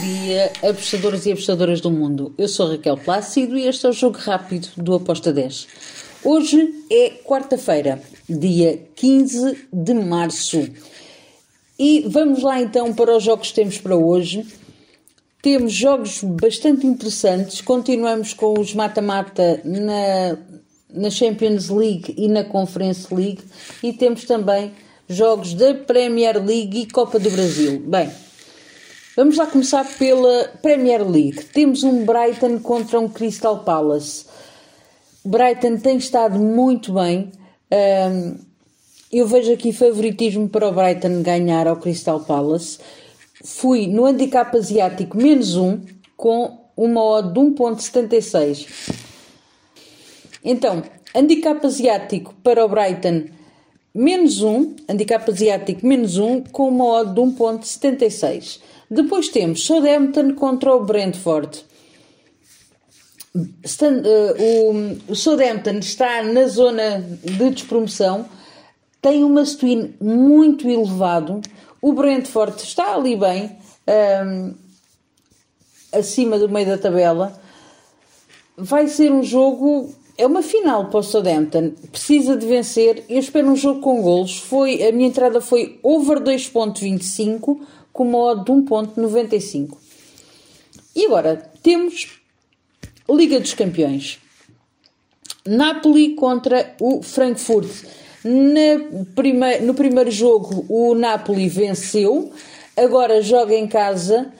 dia, apostadores e apostadoras do mundo. Eu sou Raquel Plácido e este é o Jogo Rápido do Aposta 10. Hoje é quarta-feira, dia 15 de março. E vamos lá então para os jogos que temos para hoje. Temos jogos bastante interessantes. Continuamos com os mata-mata na, na Champions League e na Conference League. E temos também jogos da Premier League e Copa do Brasil. Bem, vamos lá começar pela Premier League. Temos um Brighton contra um Crystal Palace. Brighton tem estado muito bem. Eu vejo aqui favoritismo para o Brighton ganhar ao Crystal Palace. Fui no handicap asiático menos um com uma odd de 1.76. Então, handicap asiático para o Brighton menos 1, handicap asiático menos 1, com uma odd de 1.76. Depois temos Southampton contra o Brentford. Uh, o, o Southampton está na zona de despromoção, tem uma swing muito elevado. O Brentford está ali bem, um, ehm, acima do meio da tabela. Vai ser um jogo é uma final para o Southampton. Precisa de vencer. Eu espero um jogo com golos. Foi, a minha entrada foi over 2.25 com uma de 1.95. E agora temos Liga dos Campeões. Napoli contra o Frankfurt. No primeiro jogo o Napoli venceu, agora joga em casa.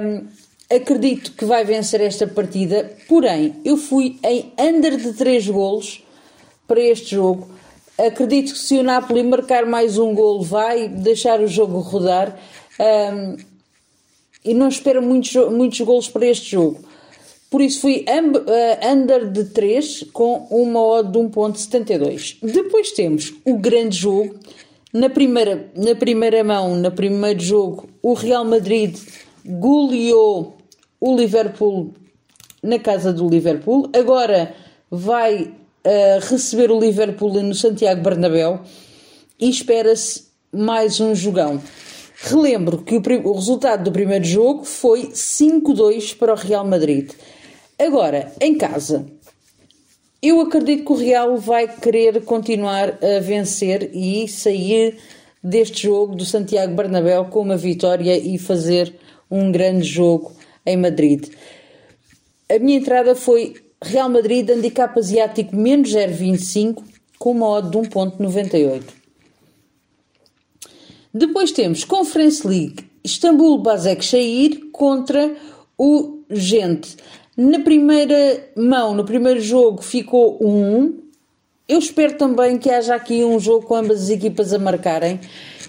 Um, acredito que vai vencer esta partida, porém, eu fui em under de 3 golos para este jogo. Acredito que se o Napoli marcar mais um golo, vai deixar o jogo rodar. Um, e não espero muitos, muitos golos para este jogo. Por isso fui uh, under de 3 com uma odd de 1.72. Depois temos o grande jogo. Na primeira, na primeira mão, no primeiro jogo, o Real Madrid goleou o Liverpool na casa do Liverpool. Agora vai uh, receber o Liverpool no Santiago Bernabéu e espera-se mais um jogão. Relembro que o, o, resultado do primeiro jogo foi 5-2 para o Real Madrid. Agora, em casa, eu acredito que o Real vai querer continuar a vencer e sair deste jogo do Santiago Bernabéu com uma vitória e fazer um grande jogo em Madrid. A minha entrada foi Real Madrid, handicap asiático menos 0,25 com uma odd de 1,98. Depois temos Conference League, Istambul Basaksehir contra o Gente. Na primeira mão, no primeiro jogo, ficou 1 eu espero também que haja aqui um jogo com ambas as equipas a marcarem.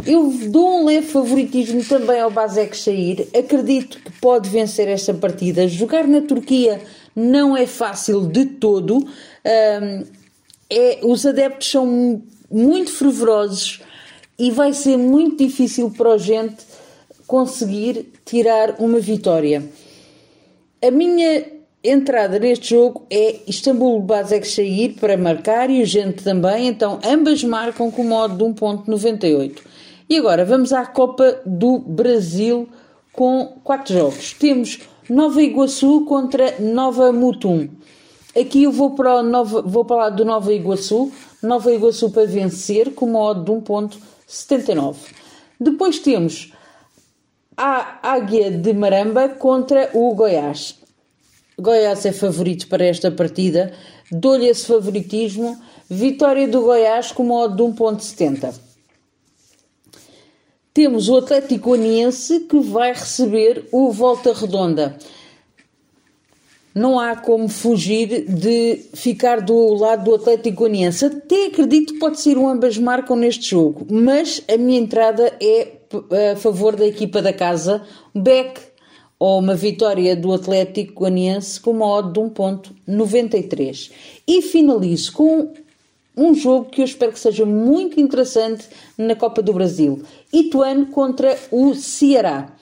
Eu dou um leve favoritismo também ao Basek Shair. Acredito que pode vencer esta partida. Jogar na Turquia não é fácil de todo. Um, é, os adeptos são muito fervorosos e vai ser muito difícil para a gente conseguir tirar uma vitória. A minha entrada neste jogo é Istambul Basaksehir para marcar e o Gente também, então ambas marcam com modo de 1.98. E agora vamos à Copa do Brasil com quatro jogos. Temos Nova Iguaçu contra Nova Mutum. Aqui eu vou para, o Nova, vou para lá do Nova Iguaçu, Nova Iguaçu para vencer com modo de 1.79. Depois temos a Águia de Maramba contra o Goiás. Goiás é favorito para esta partida. Dou-lhe esse favoritismo. Vitória do Goiás com modo de 1.70. Temos o Atlético Goianiense que vai receber o Volta Redonda. Não há como fugir de ficar do lado do Atlético Goianiense. Até acredito que pode ser um ambas marcam neste jogo, mas a minha entrada é a favor da equipa da casa. Beck ou uma vitória do Atlético Goianiense com uma odd de 1.93. E finalizo com um jogo que eu espero que seja muito interessante na Copa do Brasil. Ituano contra o Ceará.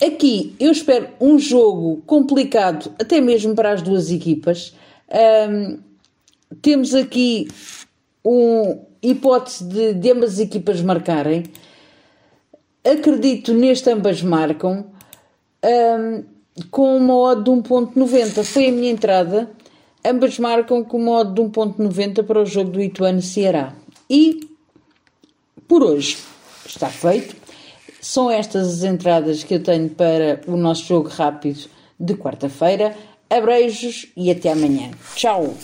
Aqui eu espero um jogo complicado, até mesmo para as duas equipas. Um, temos aqui uma hipótese de, de ambas as equipas marcarem. Acredito neste ambas marcam. Um, com uma odd de 1.90. Foi a minha entrada. Ambas marcam com uma odd de 1.90 para o jogo do Ituano-Ceará. E, por hoje, está feito. São estas as entradas que eu tenho para o nosso jogo rápido de quarta-feira. Abreijos e até amanhã. Tchau!